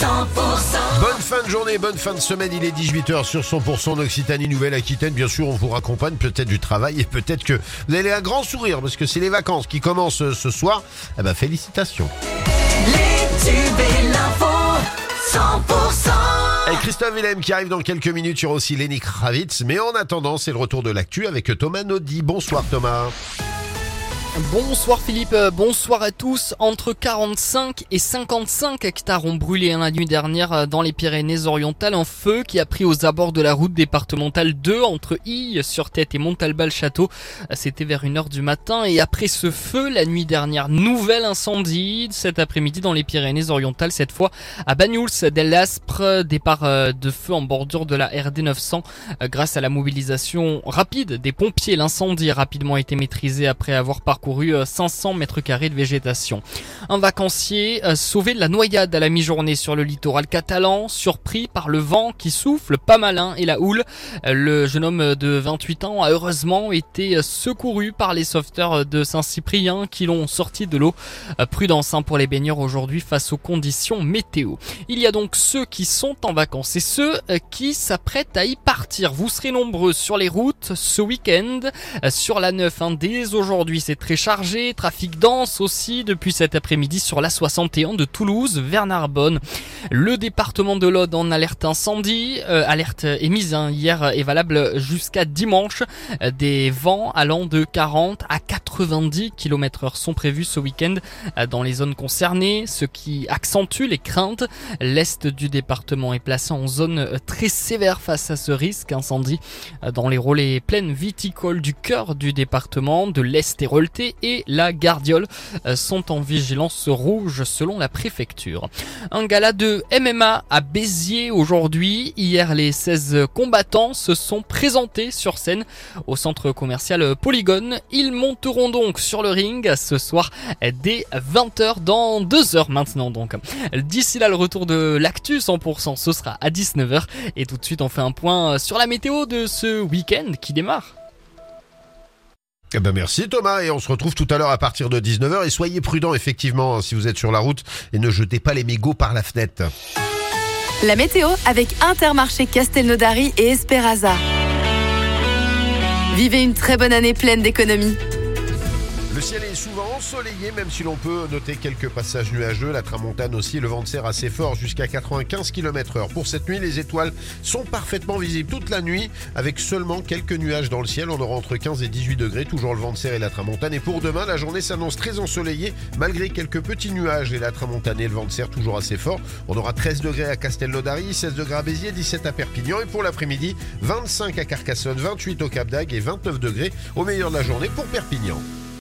Bonne fin de journée, bonne fin de semaine, il est 18h sur 100% Occitanie Nouvelle-Aquitaine. Bien sûr, on vous raccompagne peut-être du travail et peut-être que vous allez un grand sourire parce que c'est les vacances qui commencent euh, ce soir. Eh ben, félicitations. Les tubes et l'info, 100%. Et Christophe Willem qui arrive dans quelques minutes, il y aura aussi Lenny Kravitz. Mais en attendant, c'est le retour de l'actu avec Thomas Naudy. Bonsoir Thomas. Bonsoir Philippe, euh, bonsoir à tous. Entre 45 et 55 hectares ont brûlé la nuit dernière euh, dans les Pyrénées-Orientales. Un feu qui a pris aux abords de la route départementale 2 entre Ille sur Tête et Montalbal-Château. Euh, C'était vers 1h du matin et après ce feu, la nuit dernière, nouvel incendie cet après-midi dans les Pyrénées-Orientales, cette fois à Bagnouls del Aspre, départ de feu en bordure de la RD 900. Grâce à la mobilisation rapide des pompiers, l'incendie a rapidement été maîtrisé après avoir parcouru 500 mètres carrés de végétation. Un vacancier euh, sauvé de la noyade à la mi-journée sur le littoral catalan, surpris par le vent qui souffle pas malin et la houle. Euh, Le jeune homme de 28 ans a heureusement été secouru par les sauveteurs de Saint-Cyprien qui l'ont sorti de l'eau. Euh, Prudence hein, pour les baigneurs aujourd'hui face aux conditions météo. Il y a donc ceux qui sont en vacances et ceux euh, qui s'apprêtent à y partir. Vous serez nombreux sur les routes ce week-end. Euh, Sur la 9, hein, dès aujourd'hui, c'est très chargé. Trafic dense aussi depuis cet après-midi sur la 61 de Toulouse vers Narbonne. Le département de l'Aude en alerte incendie. Euh, alerte émise hein, hier est valable jusqu'à dimanche. Des vents allant de 40 à 90 km heure sont prévus ce week-end euh, dans les zones concernées, ce qui accentue les craintes. L'est du département est placé en zone euh, très sévère face à ce risque incendie dans les relais plaines viticoles du cœur du département, de l'Est Et la Gardiole euh, sont en vigilance rouge selon la préfecture. Un gala de MMA à Béziers aujourd'hui. Hier, les 16 combattants se sont présentés sur scène au centre commercial Polygone. Ils monteront donc sur le ring ce soir dès 20h dans 2 heures maintenant donc. D'ici là, le retour de l'actu 100%, ce sera à 19h. Et tout de suite, on fait un point sur la météo de ce week-end qui démarre. Eh ben merci Thomas et on se retrouve tout à l'heure à partir de 19h et soyez prudents effectivement hein, si vous êtes sur la route et ne jetez pas les mégots par la fenêtre. La météo avec Intermarché Castelnaudary et Esperaza. Vivez une très bonne année pleine d'économies. Le ciel est souvent ensoleillé, même si l'on peut noter quelques passages nuageux. La tramontane aussi, le vent de serre assez fort jusqu'à 95 km heure. Pour cette nuit, les étoiles sont parfaitement visibles toute la nuit, avec seulement quelques nuages dans le ciel. On aura entre 15 et 18 degrés, toujours le vent de serre et la tramontane. Et pour demain, la journée s'annonce très ensoleillée, malgré quelques petits nuages et la tramontane et le vent de serre toujours assez fort. On aura 13 degrés à Castelnaudary, 16 degrés à Béziers, 17 à Perpignan. Et pour l'après-midi, 25 à Carcassonne, 28 au Cap d'Agde et 29 degrés au meilleur de la journée pour Perpignan.